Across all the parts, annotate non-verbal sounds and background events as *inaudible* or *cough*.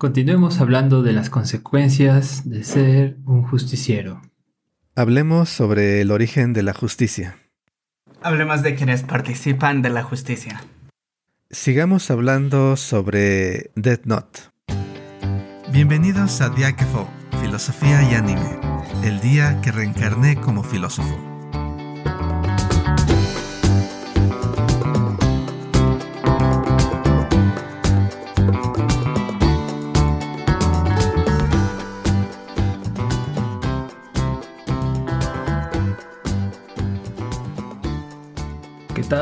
Continuemos hablando de las consecuencias de ser un justiciero. Hablemos sobre el origen de la justicia. Hablemos de quienes participan de la justicia. Sigamos hablando sobre Death Note. Bienvenidos a Diakefo, Filosofía y Anime, el día que reencarné como filósofo.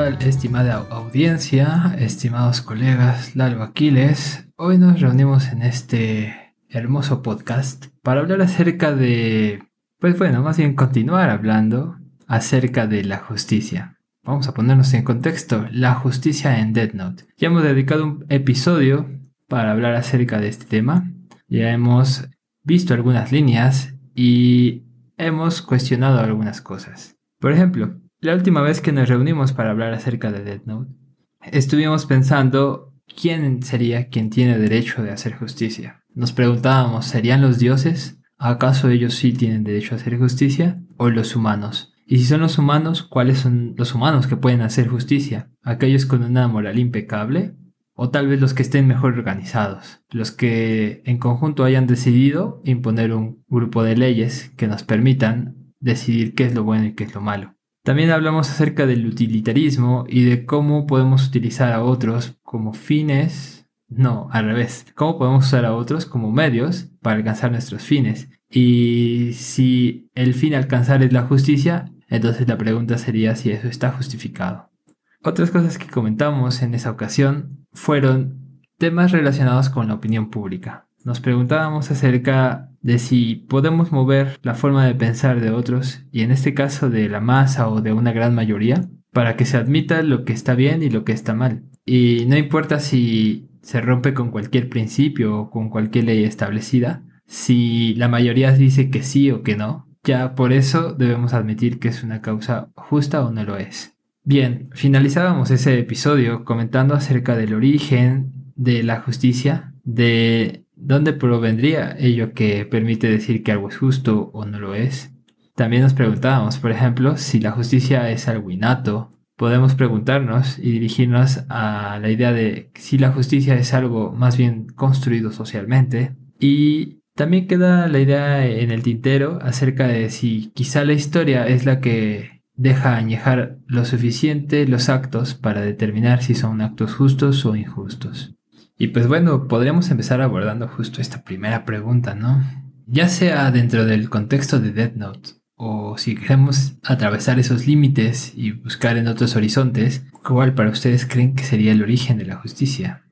Estimada audiencia, estimados colegas, Lalo Aquiles? Hoy nos reunimos en este hermoso podcast para hablar acerca de, pues bueno, más bien continuar hablando acerca de la justicia. Vamos a ponernos en contexto, la justicia en Dead Note. Ya hemos dedicado un episodio para hablar acerca de este tema. Ya hemos visto algunas líneas y hemos cuestionado algunas cosas. Por ejemplo, la última vez que nos reunimos para hablar acerca de Death Note, estuvimos pensando quién sería quien tiene derecho de hacer justicia. Nos preguntábamos, ¿serían los dioses? ¿Acaso ellos sí tienen derecho a hacer justicia? ¿O los humanos? Y si son los humanos, ¿cuáles son los humanos que pueden hacer justicia? ¿Aquellos con una moral impecable? ¿O tal vez los que estén mejor organizados? Los que en conjunto hayan decidido imponer un grupo de leyes que nos permitan decidir qué es lo bueno y qué es lo malo. También hablamos acerca del utilitarismo y de cómo podemos utilizar a otros como fines, no, al revés, cómo podemos usar a otros como medios para alcanzar nuestros fines. Y si el fin a alcanzar es la justicia, entonces la pregunta sería si eso está justificado. Otras cosas que comentamos en esa ocasión fueron temas relacionados con la opinión pública. Nos preguntábamos acerca de si podemos mover la forma de pensar de otros, y en este caso de la masa o de una gran mayoría, para que se admita lo que está bien y lo que está mal. Y no importa si se rompe con cualquier principio o con cualquier ley establecida, si la mayoría dice que sí o que no, ya por eso debemos admitir que es una causa justa o no lo es. Bien, finalizábamos ese episodio comentando acerca del origen de la justicia, de ¿Dónde provendría ello que permite decir que algo es justo o no lo es? También nos preguntábamos, por ejemplo, si la justicia es algo innato. Podemos preguntarnos y dirigirnos a la idea de si la justicia es algo más bien construido socialmente. Y también queda la idea en el tintero acerca de si quizá la historia es la que deja añejar lo suficiente los actos para determinar si son actos justos o injustos. Y pues bueno, podríamos empezar abordando justo esta primera pregunta, ¿no? Ya sea dentro del contexto de Death Note, o si queremos atravesar esos límites y buscar en otros horizontes, ¿cuál para ustedes creen que sería el origen de la justicia?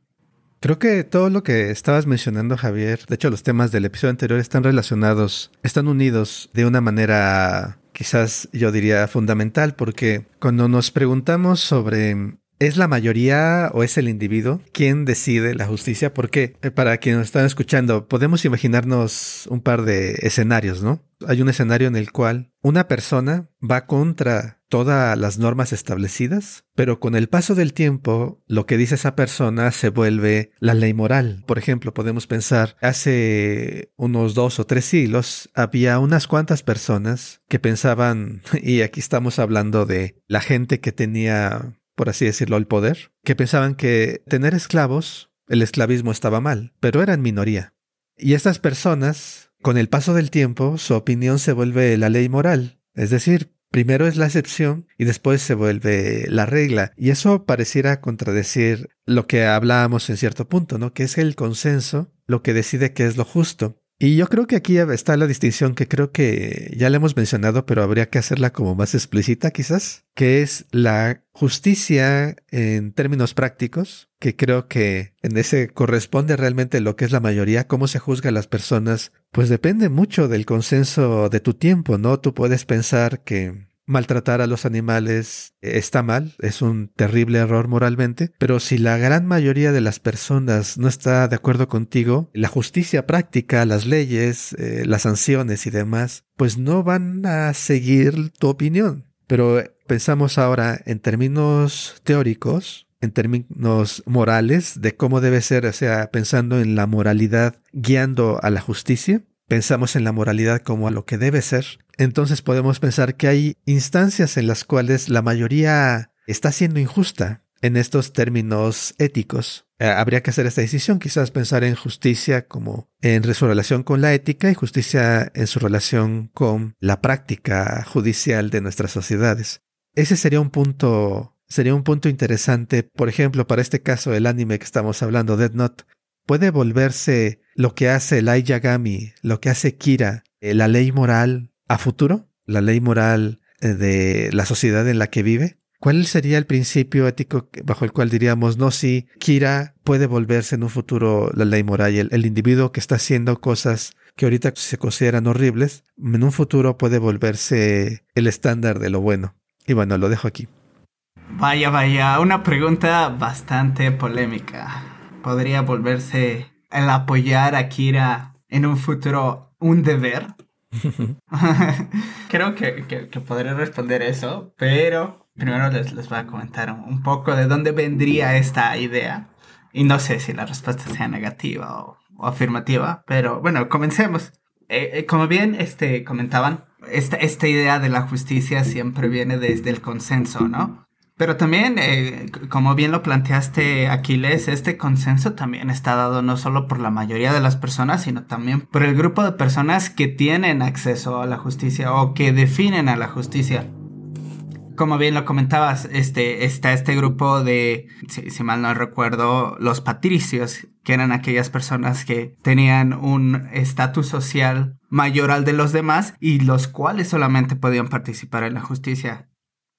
Creo que todo lo que estabas mencionando, Javier, de hecho los temas del episodio anterior están relacionados, están unidos de una manera quizás yo diría fundamental, porque cuando nos preguntamos sobre ¿Es la mayoría o es el individuo quien decide la justicia? Porque eh, para quienes están escuchando, podemos imaginarnos un par de escenarios, ¿no? Hay un escenario en el cual una persona va contra todas las normas establecidas, pero con el paso del tiempo, lo que dice esa persona se vuelve la ley moral. Por ejemplo, podemos pensar, hace unos dos o tres siglos había unas cuantas personas que pensaban, *laughs* y aquí estamos hablando de la gente que tenía por así decirlo, el poder, que pensaban que tener esclavos, el esclavismo estaba mal, pero eran minoría. Y estas personas, con el paso del tiempo, su opinión se vuelve la ley moral, es decir, primero es la excepción y después se vuelve la regla. Y eso pareciera contradecir lo que hablábamos en cierto punto, ¿no? Que es el consenso lo que decide qué es lo justo. Y yo creo que aquí está la distinción que creo que ya le hemos mencionado, pero habría que hacerla como más explícita quizás, que es la justicia en términos prácticos, que creo que en ese corresponde realmente lo que es la mayoría, cómo se juzga a las personas, pues depende mucho del consenso de tu tiempo, ¿no? Tú puedes pensar que maltratar a los animales está mal, es un terrible error moralmente, pero si la gran mayoría de las personas no está de acuerdo contigo, la justicia práctica, las leyes, eh, las sanciones y demás, pues no van a seguir tu opinión. Pero pensamos ahora en términos teóricos, en términos morales de cómo debe ser, o sea, pensando en la moralidad guiando a la justicia, pensamos en la moralidad como a lo que debe ser, entonces podemos pensar que hay instancias en las cuales la mayoría está siendo injusta en estos términos éticos. Eh, habría que hacer esta decisión, quizás pensar en justicia como en su relación con la ética y justicia en su relación con la práctica judicial de nuestras sociedades. Ese sería un punto sería un punto interesante, por ejemplo, para este caso el anime que estamos hablando, Dead Note, puede volverse lo que hace Light Yagami, lo que hace Kira, eh, la ley moral a futuro, la ley moral eh, de la sociedad en la que vive. ¿Cuál sería el principio ético bajo el cual diríamos, no, si Kira puede volverse en un futuro la ley moral, el, el individuo que está haciendo cosas que ahorita se consideran horribles, en un futuro puede volverse el estándar de lo bueno? Y bueno, lo dejo aquí. Vaya, vaya, una pregunta bastante polémica. ¿Podría volverse el apoyar a Kira en un futuro un deber? *laughs* Creo que, que, podré responder eso, pero primero les, les voy a comentar un poco de dónde vendría esta idea. Y no sé si la respuesta sea negativa o, afirmativa, pero bueno, comencemos. Eh, eh, como bien este, comentaban, esta, esta idea de la justicia siempre viene desde el consenso, ¿no? Pero también, eh, como bien lo planteaste, Aquiles, este consenso también está dado no solo por la mayoría de las personas, sino también por el grupo de personas que tienen acceso a la justicia o que definen a la justicia. Como bien lo comentabas, este, está este grupo de, si, si mal no recuerdo, los patricios, que eran aquellas personas que tenían un estatus social mayor al de los demás y los cuales solamente podían participar en la justicia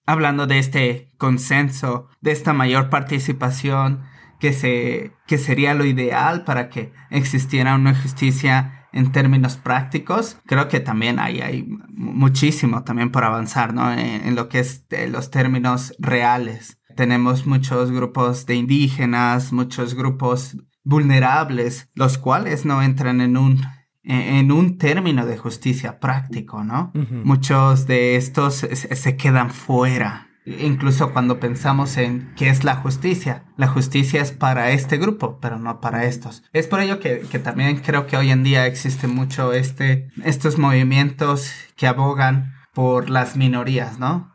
hablando de este consenso, de esta mayor participación que, se, que sería lo ideal para que existiera una justicia en términos prácticos, creo que también hay, hay muchísimo también por avanzar, ¿no? En, lo que es los términos reales. Tenemos muchos grupos de indígenas, muchos grupos vulnerables, los cuales no entran en un en un término de justicia práctico, ¿no? Muchos de estos se quedan fuera. Incluso cuando pensamos en qué es la justicia, la justicia es para este grupo, pero no para estos. Es por ello que, también creo que hoy en día existe mucho este, estos movimientos que abogan por las minorías, ¿no?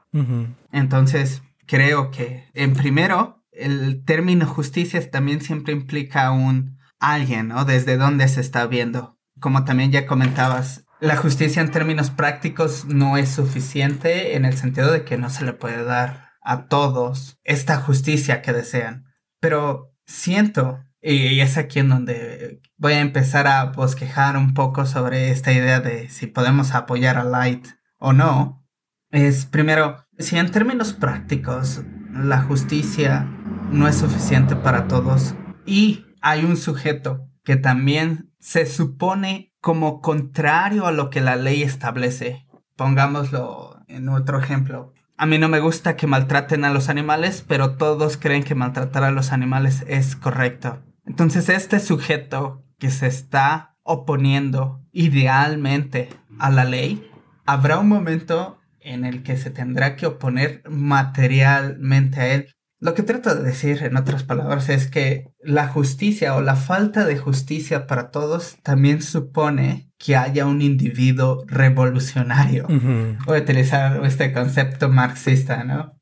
Entonces, creo que en primero, el término justicia también siempre implica un alguien, ¿no? Desde dónde se está viendo como también ya comentabas, la justicia en términos prácticos no es suficiente en el sentido de que no se le puede dar a todos esta justicia que desean. Pero siento, y es aquí en donde voy a empezar a bosquejar un poco sobre esta idea de si podemos apoyar a Light o no, es primero, si en términos prácticos la justicia no es suficiente para todos y hay un sujeto que también se supone como contrario a lo que la ley establece. Pongámoslo en otro ejemplo. A mí no me gusta que maltraten a los animales, pero todos creen que maltratar a los animales es correcto. Entonces este sujeto que se está oponiendo idealmente a la ley, habrá un momento en el que se tendrá que oponer materialmente a él. Lo que trato de decir, en otras palabras, es que la justicia o la falta de justicia para todos también supone que haya un individuo revolucionario. Voy a utilizar este concepto marxista, ¿no?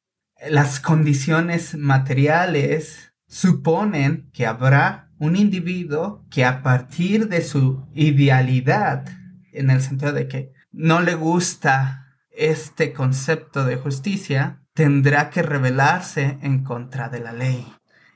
Las condiciones materiales suponen que habrá un individuo que a partir de su idealidad, en el sentido de que no le gusta este concepto de justicia, tendrá que rebelarse en contra de la ley.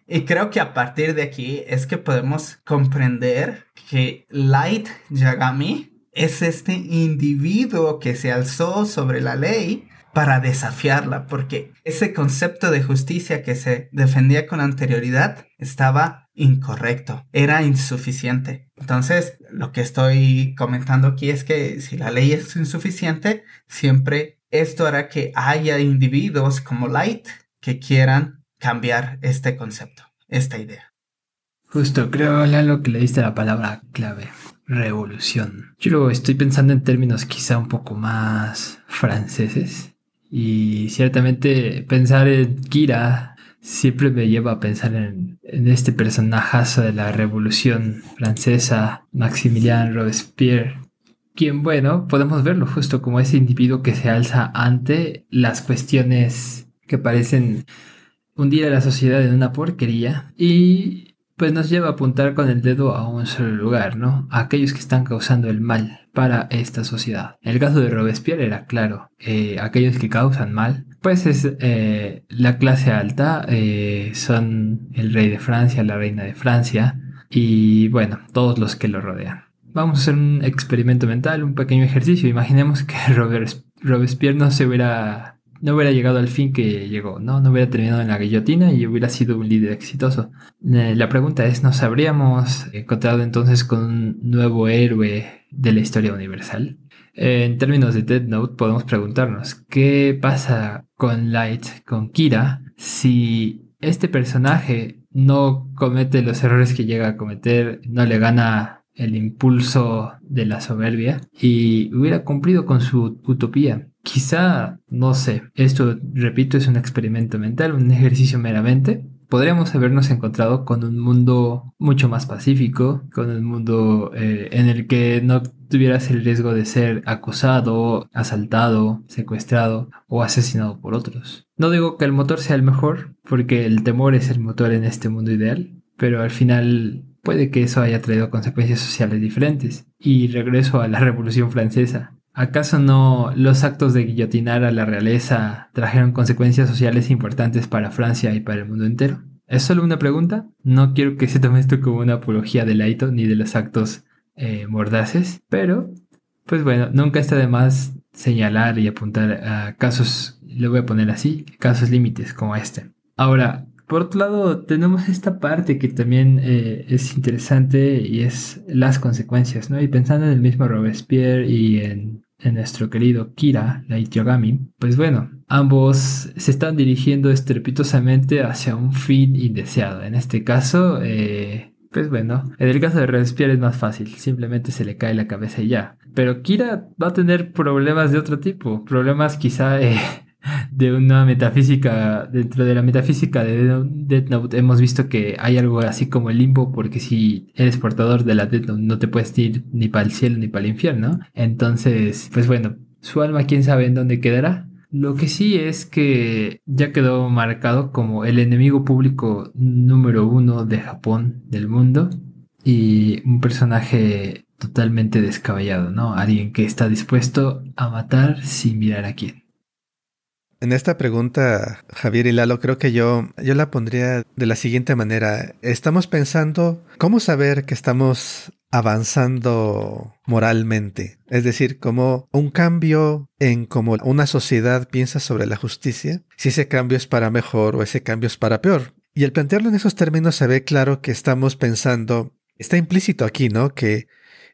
Y creo que a partir de aquí es que podemos comprender que Light Yagami es este individuo que se alzó sobre la ley para desafiarla, porque ese concepto de justicia que se defendía con anterioridad estaba incorrecto, era insuficiente. Entonces, lo que estoy comentando aquí es que si la ley es insuficiente, siempre esto hará que haya individuos como Light que quieran cambiar este concepto, esta idea. Justo, creo, Lalo, que le diste la palabra clave, revolución. Yo luego estoy pensando en términos quizá un poco más franceses. Y ciertamente pensar en Kira siempre me lleva a pensar en, este personajazo de la Revolución Francesa, Maximilien Robespierre, quien, bueno, podemos verlo justo como ese individuo que se alza ante las cuestiones que parecen hundir a la sociedad en una porquería y pues nos lleva a apuntar con el dedo a un solo lugar, ¿no? A aquellos que están causando el mal para esta sociedad. El caso de Robespierre era claro, eh, aquellos que causan mal, pues es eh, la clase alta, eh, son el rey de Francia, la reina de Francia y bueno, todos los que lo rodean. Vamos a hacer un experimento mental, un pequeño ejercicio. Imaginemos que *laughs* Robespierre no se hubiera no hubiera llegado al fin que llegó, ¿no? No hubiera terminado en la guillotina y hubiera sido un líder exitoso. Eh, la pregunta es, ¿nos habríamos encontrado entonces con un nuevo héroe de la historia universal? Eh, en términos de Dead Note podemos preguntarnos, ¿qué pasa con Light, con Kira, si este personaje no comete los errores que llega a cometer, no le gana el impulso de la soberbia y hubiera cumplido con su utopía. Quizá, no sé, esto, repito, es un experimento mental, un ejercicio meramente. Podríamos habernos encontrado con un mundo mucho más pacífico, con un mundo eh, en el que no tuvieras el riesgo de ser acusado, asaltado, secuestrado o asesinado por otros. No digo que el motor sea el mejor, porque el temor es el motor en este mundo ideal, pero al final puede que eso haya traído consecuencias sociales diferentes. Y regreso a la Revolución Francesa. ¿Acaso no los actos de guillotinar a la realeza trajeron consecuencias sociales importantes para Francia y para el mundo entero? Es solo una pregunta. No quiero que se tome esto como una apología del Aito ni de los actos eh, mordaces, pero, pues bueno, nunca está de más señalar y apuntar a casos, le voy a poner así, casos límites como este. Ahora, por otro lado, tenemos esta parte que también eh, es interesante y es las consecuencias, ¿no? Y pensando en el mismo Robespierre y en, nuestro querido Kira, la Yogami, pues bueno, ambos se están dirigiendo estrepitosamente hacia un fin indeseado. En este caso, eh, pues bueno, en el caso de Robespierre es más fácil, simplemente se le cae la cabeza y ya. Pero Kira va a tener problemas de otro tipo, problemas quizá... Eh, de una metafísica, dentro de la metafísica de Death Note hemos visto que hay algo así como el limbo, porque si eres portador de la Death Note no te puedes ir ni para el cielo ni para el infierno. Entonces, pues bueno, su alma quién sabe en dónde quedará. Lo que sí es que ya quedó marcado como el enemigo público número uno de Japón, del mundo, y un personaje totalmente descabellado, ¿no? Alguien que está dispuesto a matar sin mirar a quién. En esta pregunta, Javier y Lalo, creo que yo, yo la pondría de la siguiente manera. Estamos pensando cómo saber que estamos avanzando moralmente. Es decir, como un cambio en cómo una sociedad piensa sobre la justicia, si ese cambio es para mejor o ese cambio es para peor. Y al plantearlo en esos términos se ve claro que estamos pensando, está implícito aquí, ¿no? Que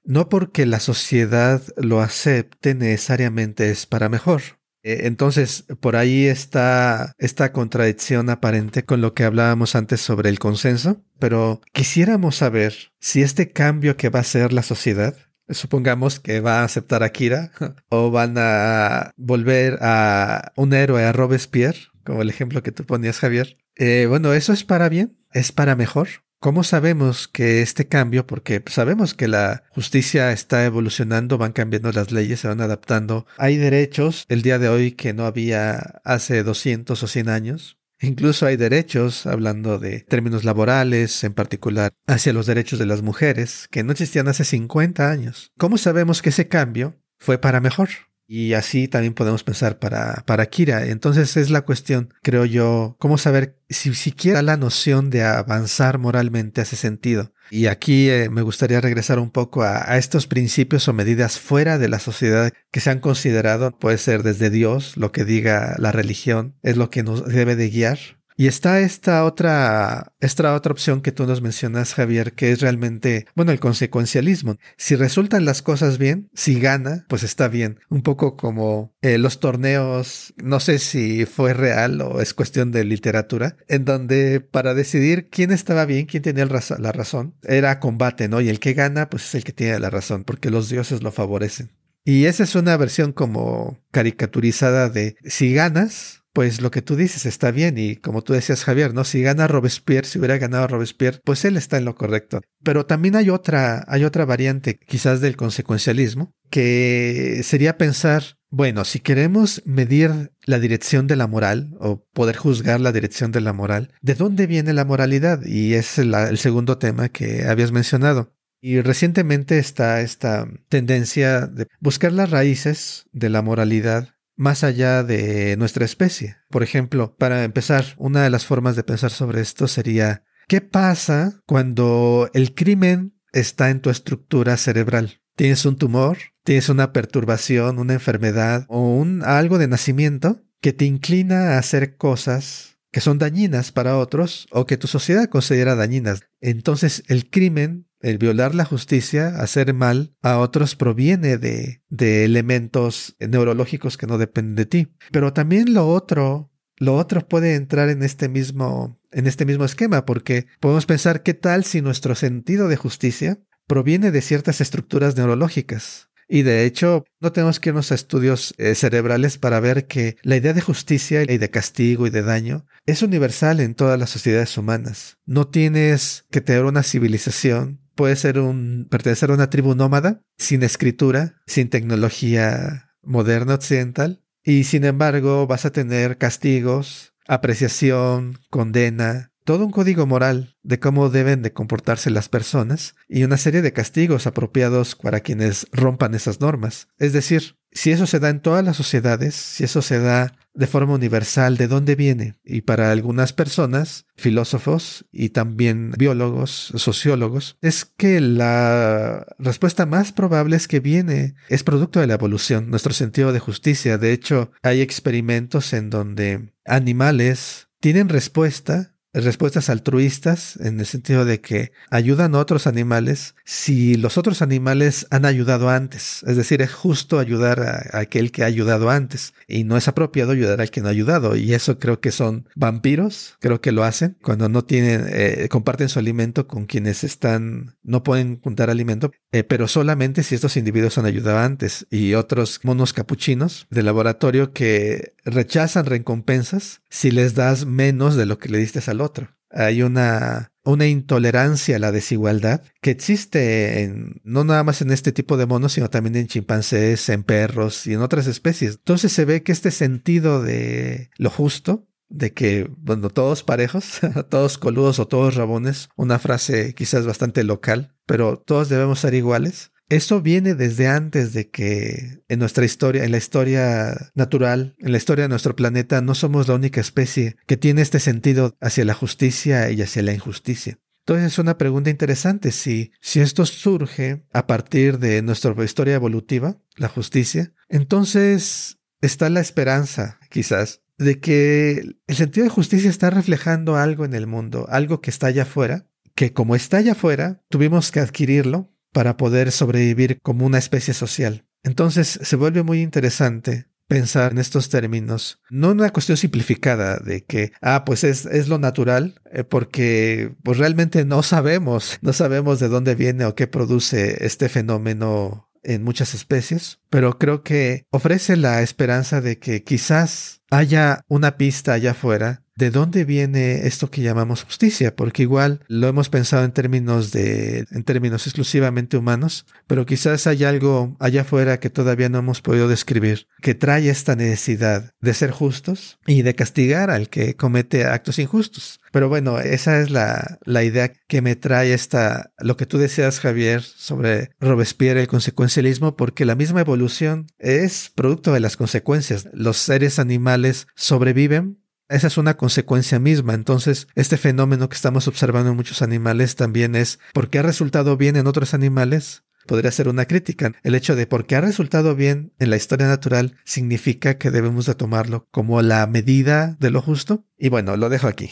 no porque la sociedad lo acepte necesariamente es para mejor. Eh, entonces, por ahí está esta contradicción aparente con lo que hablábamos antes sobre el consenso, pero quisiéramos saber si este cambio que va a hacer la sociedad, supongamos que va a aceptar a Kira *laughs* o van a volver a un héroe, a Robespierre, como el ejemplo que tú ponías, Javier. Eh, bueno, ¿eso es para bien? ¿Es para mejor? ¿Cómo sabemos que este cambio, porque sabemos que la justicia está evolucionando, van cambiando las leyes, se van adaptando, hay derechos el día de hoy que no había hace 200 o 100 años? Incluso hay derechos, hablando de términos laborales, en particular hacia los derechos de las mujeres, que no existían hace 50 años. ¿Cómo sabemos que ese cambio fue para mejor? Y así también podemos pensar para, para Kira. Entonces es la cuestión, creo yo, cómo saber si siquiera la noción de avanzar moralmente hace sentido. Y aquí eh, me gustaría regresar un poco a, a, estos principios o medidas fuera de la sociedad que se han considerado, puede ser desde Dios, lo que diga la religión, es lo que nos debe de guiar, y está esta otra, esta otra opción que tú nos mencionas, Javier, que es realmente, bueno, el consecuencialismo. Si resultan las cosas bien, si gana, pues está bien. Un poco como eh, los torneos, no sé si fue real o es cuestión de literatura, en donde para decidir quién estaba bien, quién tenía la razón, era combate, ¿no? Y el que gana, pues es el que tiene la razón, porque los dioses lo favorecen. Y esa es una versión como caricaturizada de si ganas, pues lo que tú dices está bien y como tú decías Javier, ¿no? Si gana Robespierre, si hubiera ganado Robespierre, pues él está en lo correcto. Pero también hay otra, hay otra variante quizás del consecuencialismo, que sería pensar, bueno, si queremos medir la dirección de la moral o poder juzgar la dirección de la moral, ¿de dónde viene la moralidad? Y es el segundo tema que habías mencionado. Y recientemente está esta tendencia de buscar las raíces de la moralidad más allá de nuestra especie. Por ejemplo, para empezar, una de las formas de pensar sobre esto sería, ¿qué pasa cuando el crimen está en tu estructura cerebral? Tienes un tumor, tienes una perturbación, una enfermedad o un algo de nacimiento que te inclina a hacer cosas que son dañinas para otros o que tu sociedad considera dañinas. Entonces el crimen el violar la justicia, hacer mal a otros proviene de, de elementos neurológicos que no dependen de ti. Pero también lo otro, lo otro puede entrar en este mismo, en este mismo esquema, porque podemos pensar qué tal si nuestro sentido de justicia proviene de ciertas estructuras neurológicas. Y de hecho, no tenemos que irnos a estudios eh, cerebrales para ver que la idea de justicia y de castigo y de daño es universal en todas las sociedades humanas. No tienes que tener una civilización puede ser un pertenecer a una tribu nómada, sin escritura, sin tecnología moderna occidental, y sin embargo vas a tener castigos, apreciación, condena, todo un código moral de cómo deben de comportarse las personas y una serie de castigos apropiados para quienes rompan esas normas. Es decir, si eso se da en todas las sociedades, si eso se da de forma universal, ¿de dónde viene? Y para algunas personas, filósofos y también biólogos, sociólogos, es que la respuesta más probable es que viene, es producto de la evolución, nuestro sentido de justicia. De hecho, hay experimentos en donde animales tienen respuesta respuestas altruistas en el sentido de que ayudan a otros animales si los otros animales han ayudado antes. Es decir, es justo ayudar a, aquel que ha ayudado antes y no es apropiado ayudar al que no ha ayudado. Y eso creo que son vampiros, creo que lo hacen cuando no tienen, eh, comparten su alimento con quienes están, no pueden juntar alimento, eh, pero solamente si estos individuos han ayudado antes y otros monos capuchinos de laboratorio que rechazan recompensas si les das menos de lo que le diste otro. Hay una, una intolerancia a la desigualdad que existe en, no nada más en este tipo de monos, sino también en chimpancés, en perros y en otras especies. Entonces se ve que este sentido de lo justo, de que, bueno, todos parejos, *laughs* todos coludos o todos rabones, una frase quizás bastante local, pero todos debemos ser iguales, eso viene desde antes de que en nuestra historia, en la historia natural, en la historia de nuestro planeta, no somos la única especie que tiene este sentido hacia la justicia y hacia la injusticia. Entonces es una pregunta interesante si, si esto surge a partir de nuestra historia evolutiva, la justicia, entonces está la esperanza, quizás, de que el sentido de justicia está reflejando algo en el mundo, algo que está allá afuera, que como está allá afuera, tuvimos que adquirirlo para poder sobrevivir como una especie social. Entonces se vuelve muy interesante pensar en estos términos, no una cuestión simplificada de que, ah, pues es, es lo natural, eh, porque pues realmente no sabemos, no sabemos de dónde viene o qué produce este fenómeno en muchas especies, pero creo que ofrece la esperanza de que quizás haya una pista allá afuera de dónde viene esto que llamamos justicia, porque igual lo hemos pensado en términos de, en términos exclusivamente humanos, pero quizás hay algo allá afuera que todavía no hemos podido describir, que trae esta necesidad de ser justos y de castigar al que comete actos injustos. Pero bueno, esa es la, la idea que me trae esta, lo que tú deseas, Javier, sobre Robespierre, el consecuencialismo, porque la misma evolución es producto de las consecuencias. Los seres animales sobreviven esa es una consecuencia misma. Entonces, este fenómeno que estamos observando en muchos animales también es ¿por qué ha resultado bien en otros animales? Podría ser una crítica. El hecho de por qué ha resultado bien en la historia natural significa que debemos de tomarlo como la medida de lo justo. Y bueno, lo dejo aquí.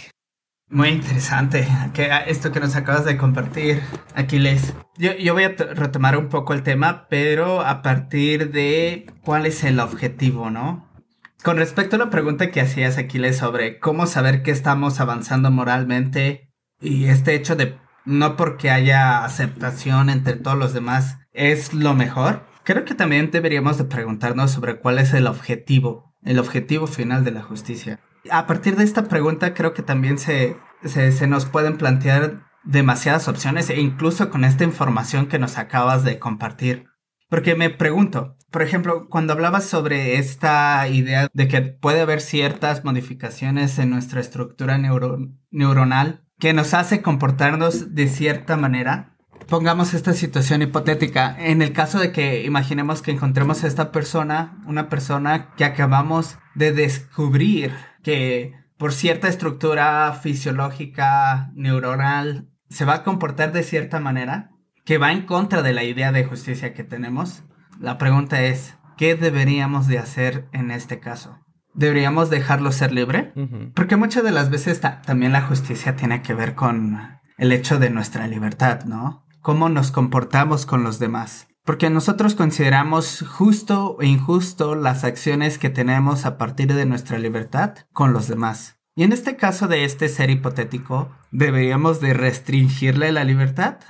Muy interesante que esto que nos acabas de compartir, Aquiles. Yo, yo voy a retomar un poco el tema, pero a partir de cuál es el objetivo, ¿no? Con respecto a la pregunta que hacías, Aquiles, sobre cómo saber que estamos avanzando moralmente y este hecho de no porque haya aceptación entre todos los demás es lo mejor, creo que también deberíamos de preguntarnos sobre cuál es el objetivo el objetivo final de la justicia? A partir de esta pregunta creo que también se, se, se nos pueden plantear demasiadas opciones e incluso con esta información que nos acabas de compartir. Porque me pregunto, por ejemplo, cuando hablabas sobre esta idea de que puede haber ciertas modificaciones en nuestra estructura neuronal que nos hace comportarnos de cierta manera, pongamos esta situación hipotética. En el caso de que imaginemos que encontremos a esta persona, una persona que acabamos de descubrir que por cierta estructura fisiológica, neuronal, se va a comportar de cierta manera, que va en contra de la idea de justicia que tenemos, la pregunta es, ¿qué deberíamos de hacer en este caso? ¿Deberíamos dejarlo ser libre? Porque muchas de las veces también la justicia tiene que ver con el hecho de nuestra libertad, ¿no? Cómo nos comportamos con los demás. Porque nosotros consideramos justo o injusto las acciones que tenemos a partir de nuestra libertad con los demás. Y en este caso de este ser hipotético, ¿deberíamos de restringirle la libertad?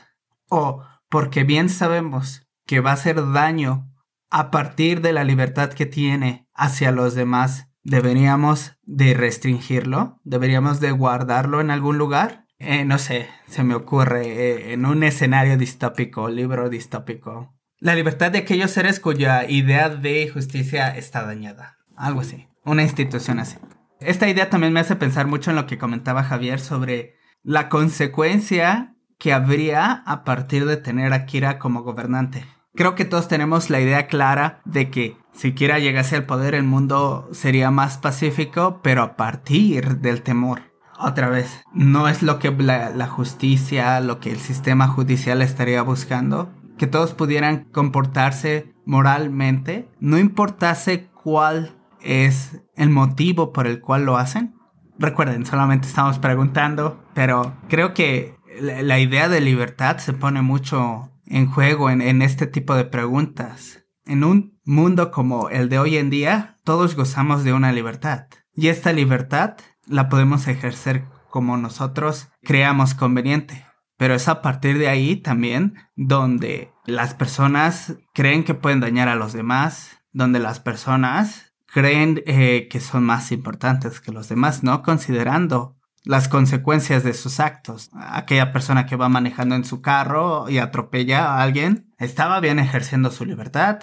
O porque bien sabemos que va a hacer daño a partir de la libertad que tiene hacia los demás, deberíamos de restringirlo, deberíamos de guardarlo en algún lugar. Eh, no sé, se me ocurre eh, en un escenario distópico, libro distópico. La libertad de aquellos seres cuya idea de justicia está dañada. Algo así. Una institución así. Esta idea también me hace pensar mucho en lo que comentaba Javier sobre la consecuencia que habría a partir de tener a Kira como gobernante. Creo que todos tenemos la idea clara de que si Kira llegase al poder el mundo sería más pacífico, pero a partir del temor. Otra vez, no es lo que la, justicia, lo que el sistema judicial estaría buscando, que todos pudieran comportarse moralmente, no importase cuál es el motivo por el cual lo hacen. Recuerden, solamente estamos preguntando, pero creo que la, idea de libertad se pone mucho en juego en, este tipo de preguntas. En un mundo como el de hoy en día, todos gozamos de una libertad. Y esta libertad la podemos ejercer como nosotros creamos conveniente. Pero es a partir de ahí también donde las personas creen que pueden dañar a los demás, donde las personas creen eh, que son más importantes que los demás, no considerando las consecuencias de sus actos. Aquella persona que va manejando en su carro y atropella a alguien estaba bien ejerciendo su libertad,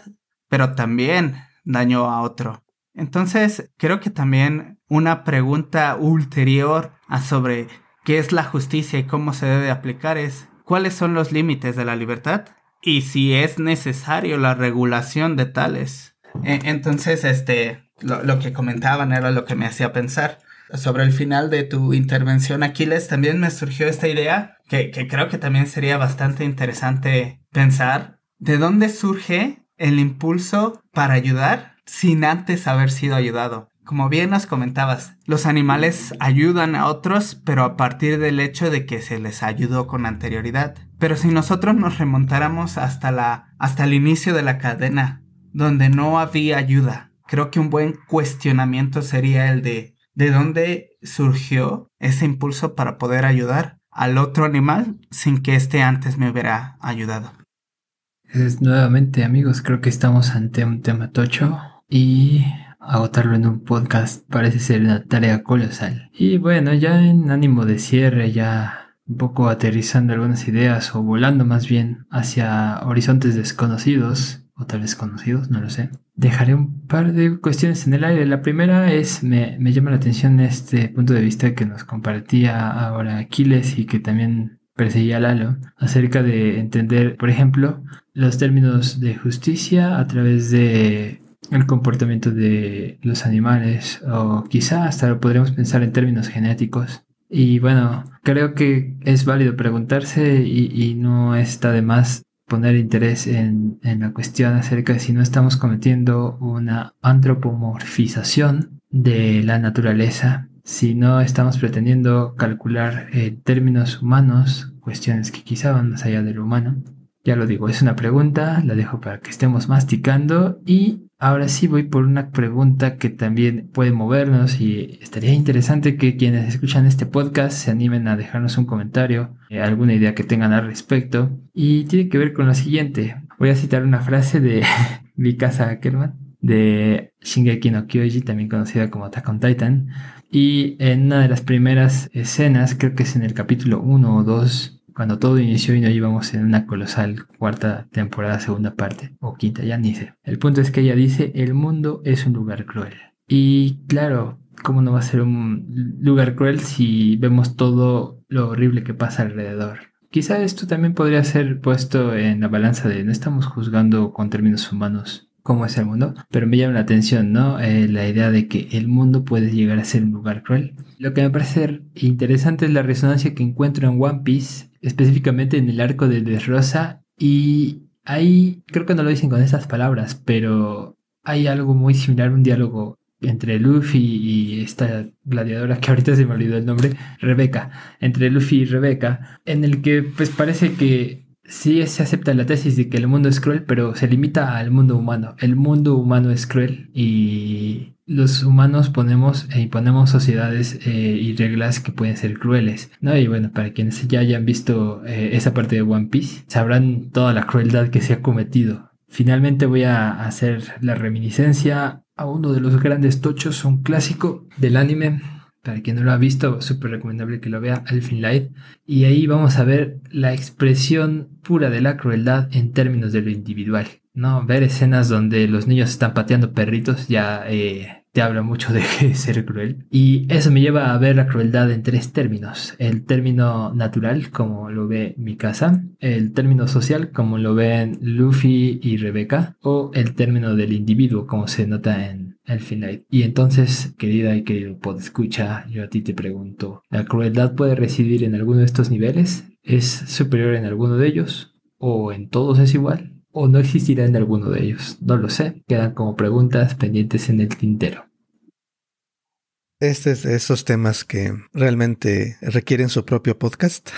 pero también dañó a otro. Entonces, creo que también una pregunta ulterior a sobre qué es la justicia y cómo se debe aplicar es cuáles son los límites de la libertad y si es necesario la regulación de tales. E, entonces, este, lo, lo que comentaban era lo que me hacía pensar sobre el final de tu intervención, Aquiles, también me surgió esta idea que, creo que también sería bastante interesante pensar. ¿De dónde surge el impulso para ayudar sin antes haber sido ayudado? Como bien nos comentabas, los animales ayudan a otros, pero a partir del hecho de que se les ayudó con anterioridad. Pero si nosotros nos remontáramos hasta la hasta el inicio de la cadena, donde no había ayuda, creo que un buen cuestionamiento sería el de ¿De dónde surgió ese impulso para poder ayudar al otro animal sin que éste antes me hubiera ayudado? Es, nuevamente, amigos, creo que estamos ante un tema tocho y agotarlo en un podcast parece ser una tarea colosal. Y bueno, ya en ánimo de cierre, ya un poco aterrizando algunas ideas o volando más bien hacia horizontes desconocidos, o tal vez conocidos, no lo sé. Dejaré un par de cuestiones en el aire. La primera es, me, llama la atención este punto de vista que nos compartía ahora Aquiles y que también perseguía Lalo, acerca de entender, por ejemplo, los términos de justicia a través de el comportamiento de los animales o quizá hasta lo podríamos pensar en términos genéticos. Y bueno, creo que es válido preguntarse y, y no está de más poner interés en, la cuestión acerca de si no estamos cometiendo una antropomorfización de la naturaleza, si no estamos pretendiendo calcular en términos humanos cuestiones que quizá van más allá de lo humano. Ya lo digo, es una pregunta, la dejo para que estemos masticando y Ahora sí voy por una pregunta que también puede movernos y estaría interesante que quienes escuchan este podcast se animen a dejarnos un comentario, eh, alguna idea que tengan al respecto. Y tiene que ver con lo siguiente. Voy a citar una frase de *laughs* Mikasa Ackerman. de Shingeki no Kyoji, también conocida como Attack on Titan. Y en una de las primeras escenas, creo que es en el capítulo 1 o 2, cuando todo inició y no íbamos en una colosal cuarta temporada, segunda parte, o quinta, ya ni sé. El punto es que ella dice, el mundo es un lugar cruel. Y claro, ¿cómo no va a ser un lugar cruel si vemos todo lo horrible que pasa alrededor? Quizá esto también podría ser puesto en la balanza de no estamos juzgando con términos humanos cómo es el mundo, pero me llama la atención, ¿no? Eh, la idea de que el mundo puede llegar a ser un lugar cruel. Lo que me parece interesante es la resonancia que encuentro en One Piece, específicamente en el arco de Desrosa, y ahí creo que no lo dicen con esas palabras, pero hay algo muy similar, un diálogo entre Luffy y esta gladiadora que ahorita se me olvidó el nombre, Rebeca, entre Luffy y Rebeca, en el que pues parece que sí se acepta la tesis de que el mundo es cruel, pero se limita al mundo humano. El mundo humano es cruel y los humanos ponemos e imponemos sociedades eh, y reglas que pueden ser crueles, ¿no? Y bueno, para quienes ya hayan visto eh, esa parte de One Piece, sabrán toda la crueldad que se ha cometido. Finalmente voy a hacer la reminiscencia a uno de los grandes tochos, un clásico del anime, para quien no lo ha visto, súper recomendable que lo vea, Elfin Light. Y ahí vamos a ver la expresión pura de la crueldad en términos de lo individual. ¿no? Ver escenas donde los niños están pateando perritos ya eh, te habla mucho de ser cruel. Y eso me lleva a ver la crueldad en tres términos. El término natural, como lo ve Mikasa. El término social, como lo ven Luffy y Rebecca. O el término del individuo, como se nota en el final. Y entonces, querida y querido escucha, yo a ti te pregunto, ¿la crueldad puede residir en alguno de estos niveles? ¿Es superior en alguno de ellos? ¿O en todos es igual? o no existirá en alguno de ellos. No lo sé, quedan como preguntas pendientes en el tintero. Este es de esos temas que realmente requieren su propio podcast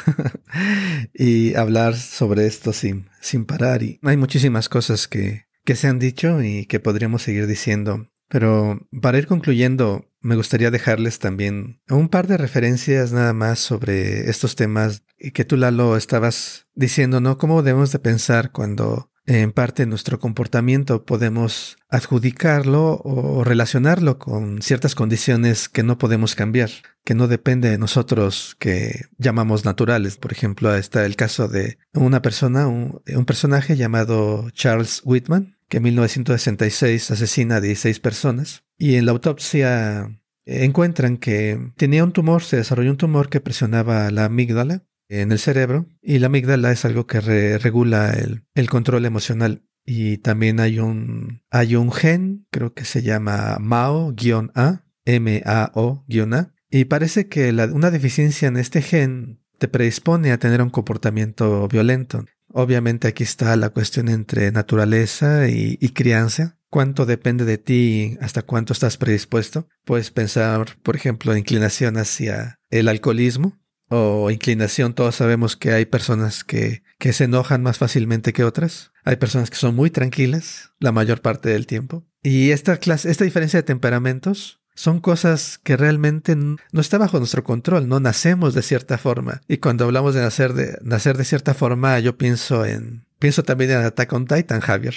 *laughs* y hablar sobre esto sin, sin parar. Y hay muchísimas cosas que, que se han dicho y que podríamos seguir diciendo. Pero para ir concluyendo, me gustaría dejarles también un par de referencias nada más sobre estos temas que tú, Lalo, estabas diciendo, ¿no? ¿Cómo debemos de pensar cuando en parte nuestro comportamiento podemos adjudicarlo o relacionarlo con ciertas condiciones que no podemos cambiar, que no depende de nosotros, que llamamos naturales. Por ejemplo, está el caso de una persona, un, personaje llamado Charles Whitman, que en 1966 asesina a 16 personas y en la autopsia encuentran que tenía un tumor, se desarrolló un tumor que presionaba la amígdala en el cerebro y la amígdala es algo que regula el, el, control emocional. Y también hay un, hay un gen, creo que se llama MAO-A, M-A-O-A, y parece que una deficiencia en este gen te predispone a tener un comportamiento violento. Obviamente aquí está la cuestión entre naturaleza y, crianza. ¿Cuánto depende de ti hasta cuánto estás predispuesto? Puedes pensar, por ejemplo, inclinación hacia el alcoholismo, o inclinación, todos sabemos que hay personas que se enojan más fácilmente que otras. Hay personas que son muy tranquilas la mayor parte del tiempo. Y esta clase, esta diferencia de temperamentos son cosas que realmente no está bajo nuestro control, no nacemos de cierta forma. Y cuando hablamos de nacer de, nacer de cierta forma, yo pienso en, pienso también en Attack on Titan, Javier.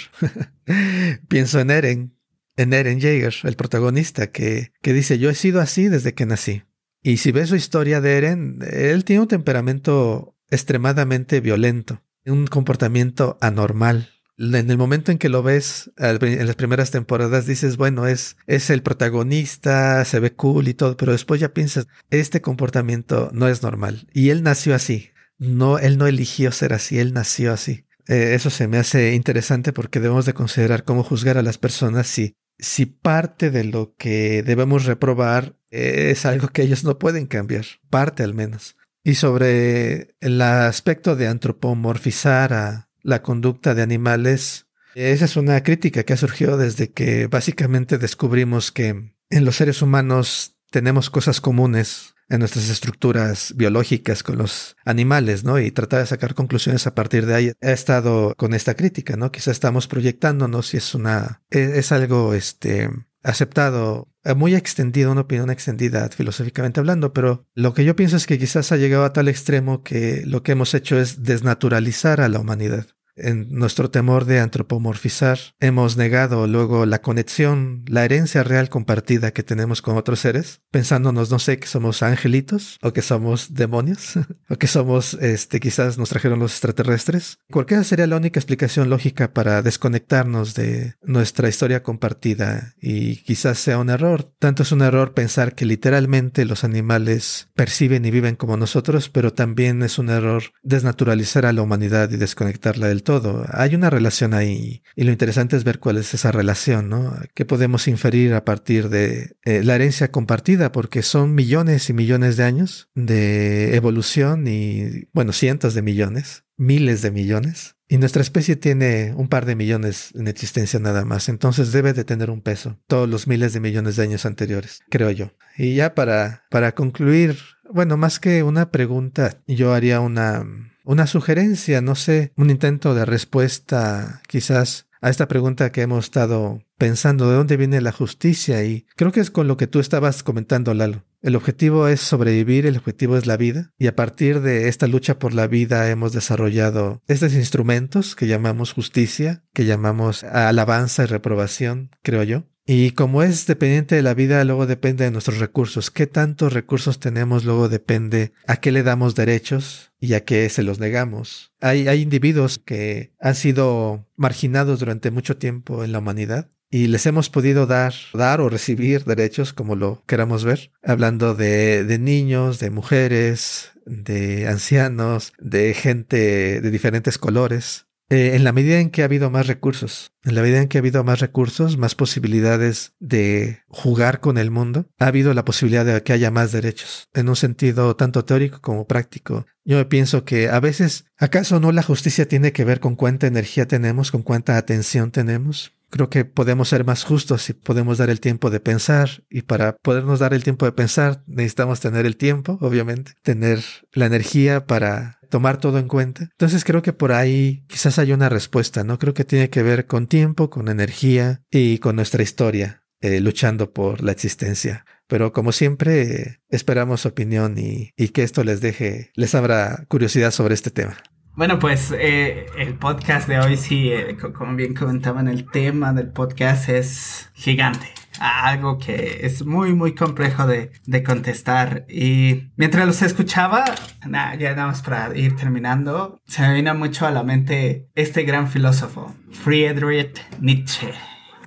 *laughs* pienso en Eren, en Eren Jaeger, el protagonista, que, que dice, yo he sido así desde que nací. Y si ves su historia de Eren, él tiene un temperamento extremadamente violento, un comportamiento anormal. En el momento en que lo ves en las primeras temporadas dices, bueno, es, es el protagonista, se ve cool y todo, pero después ya piensas, este comportamiento no es normal. Y él nació así. No, él no eligió ser así, él nació así. Eh, eso se me hace interesante porque debemos de considerar cómo juzgar a las personas si si parte de lo que debemos reprobar es algo que ellos no pueden cambiar, parte al menos. Y sobre el aspecto de antropomorfizar a la conducta de animales, esa es una crítica que ha surgido desde que básicamente descubrimos que en los seres humanos tenemos cosas comunes en nuestras estructuras biológicas con los animales, ¿no? Y tratar de sacar conclusiones a partir de ahí. He estado con esta crítica, ¿no? Quizá estamos proyectándonos si es una, e, es, algo, este, aceptado, muy extendido, una opinión extendida filosóficamente hablando, pero lo que yo pienso es que quizás ha llegado a tal extremo que lo que hemos hecho es desnaturalizar a la humanidad. En nuestro temor de antropomorfizar, hemos negado luego la conexión, la herencia real compartida que tenemos con otros seres, pensándonos, no sé, que somos angelitos o que somos demonios *laughs* o que somos, este, quizás nos trajeron los extraterrestres. Cualquiera sería la única explicación lógica para desconectarnos de nuestra historia compartida y quizás sea un error. Tanto es un error pensar que literalmente los animales perciben y viven como nosotros, pero también es un error desnaturalizar a la humanidad y desconectarla del todo. Hay una relación ahí y lo interesante es ver cuál es esa relación, ¿no? ¿Qué podemos inferir a partir de eh, la herencia compartida? Porque son millones y millones de años de evolución y, bueno, cientos de millones, miles de millones. Y nuestra especie tiene un par de millones en existencia nada más, entonces debe de tener un peso, todos los miles de millones de años anteriores, creo yo. Y ya para, para concluir, bueno, más que una pregunta, yo haría una, una sugerencia, no sé, un intento de respuesta quizás a esta pregunta que hemos estado pensando, ¿de dónde viene la justicia? Y creo que es con lo que tú estabas comentando, Lalo. El objetivo es sobrevivir, el objetivo es la vida, y a partir de esta lucha por la vida hemos desarrollado estos instrumentos que llamamos justicia, que llamamos alabanza y reprobación, creo yo. Y como es dependiente de la vida, luego depende de nuestros recursos. ¿Qué tantos recursos tenemos? Luego depende a qué le damos derechos y a qué se los negamos. Hay, hay individuos que han sido marginados durante mucho tiempo en la humanidad y les hemos podido dar, dar o recibir derechos como lo queramos ver, hablando de, de niños, de mujeres, de ancianos, de gente de diferentes colores. Eh, en la medida en que ha habido más recursos, en la medida en que ha habido más recursos, más posibilidades de jugar con el mundo, ha habido la posibilidad de que haya más derechos, en un sentido tanto teórico como práctico. Yo pienso que a veces, ¿acaso no la justicia tiene que ver con cuánta energía tenemos, con cuánta atención tenemos? Creo que podemos ser más justos y podemos dar el tiempo de pensar. Y para podernos dar el tiempo de pensar, necesitamos tener el tiempo, obviamente, tener la energía para tomar todo en cuenta. Entonces creo que por ahí quizás hay una respuesta, ¿no? Creo que tiene que ver con tiempo, con energía y con nuestra historia, eh, luchando por la existencia. Pero como siempre, esperamos opinión y, y que esto les deje, les abra curiosidad sobre este tema. Bueno, pues eh, el podcast de hoy, sí, eh, como bien comentaban, el tema del podcast es gigante. Algo que es muy, muy complejo de, de contestar. Y mientras los escuchaba, ya nada más para ir terminando, se me vino mucho a la mente este gran filósofo, Friedrich Nietzsche.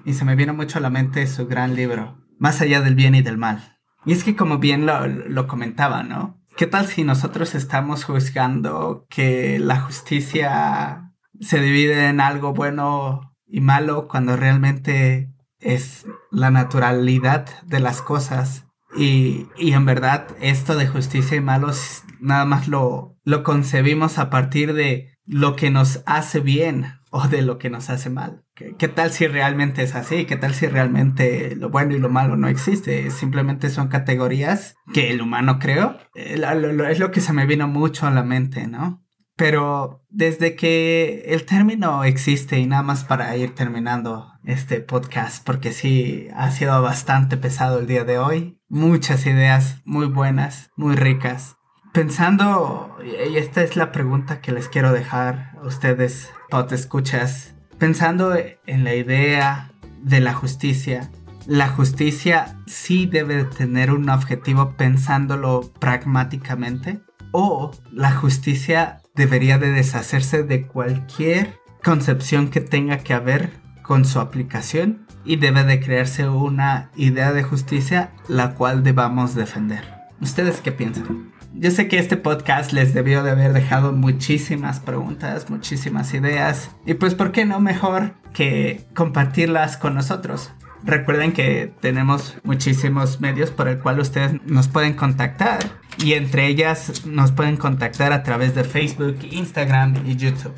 Y se me vino mucho a la mente su gran libro, Más allá del bien y del mal. Y es que como bien lo, lo comentaba, ¿no? ¿Qué tal si nosotros estamos juzgando que la justicia se divide en algo bueno y malo cuando realmente es la naturalidad de las cosas? Y, en verdad esto de justicia y malos nada más lo, lo concebimos a partir de lo que nos hace bien o de lo que nos hace mal. ¿Qué, tal si realmente es así? ¿Qué tal si realmente lo bueno y lo malo no existe? Simplemente son categorías que el humano creó. Eh, es lo que se me vino mucho a la mente, ¿no? Pero desde que el término existe y nada más para ir terminando este podcast, porque sí ha sido bastante pesado el día de hoy, muchas ideas muy buenas, muy ricas. Pensando, y esta es la pregunta que les quiero dejar a ustedes o te escuchas pensando en la idea de la justicia, la justicia sí debe tener un objetivo pensándolo pragmáticamente o la justicia debería de deshacerse de cualquier concepción que tenga que haber con su aplicación y debe de crearse una idea de justicia la cual debamos defender. ¿Ustedes qué piensan? Yo sé que este podcast les debió de haber dejado muchísimas preguntas, muchísimas ideas. Y pues, ¿por qué no mejor que compartirlas con nosotros? Recuerden que tenemos muchísimos medios por el cual ustedes nos pueden contactar. Y entre ellas nos pueden contactar a través de Facebook, Instagram y YouTube.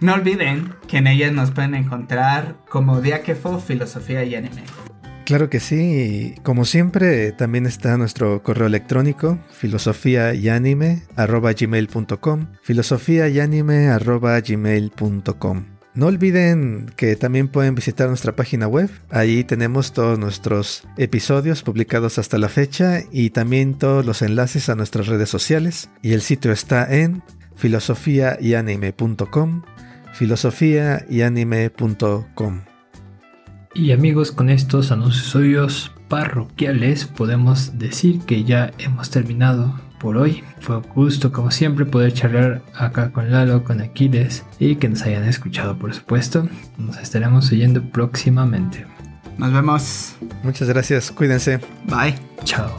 No olviden que en ellas nos pueden encontrar como Diáquefo, Filosofía y Anime. Claro que sí, como siempre también está nuestro correo electrónico filosofía y anime gmail.com filosofía y anime gmail.com no olviden que también pueden visitar nuestra página web. Ahí tenemos todos nuestros episodios publicados hasta la fecha y también todos los enlaces a nuestras redes sociales. Y el sitio está en filosofiayanime.com filosofiayanime.com. Y amigos, con estos anuncios suyos parroquiales podemos decir que ya hemos terminado por hoy. Fue un gusto como siempre poder charlar acá con Lalo, con Aquiles y que nos hayan escuchado por supuesto. Nos estaremos oyendo próximamente. Nos vemos. Muchas gracias, cuídense. Bye. Chao.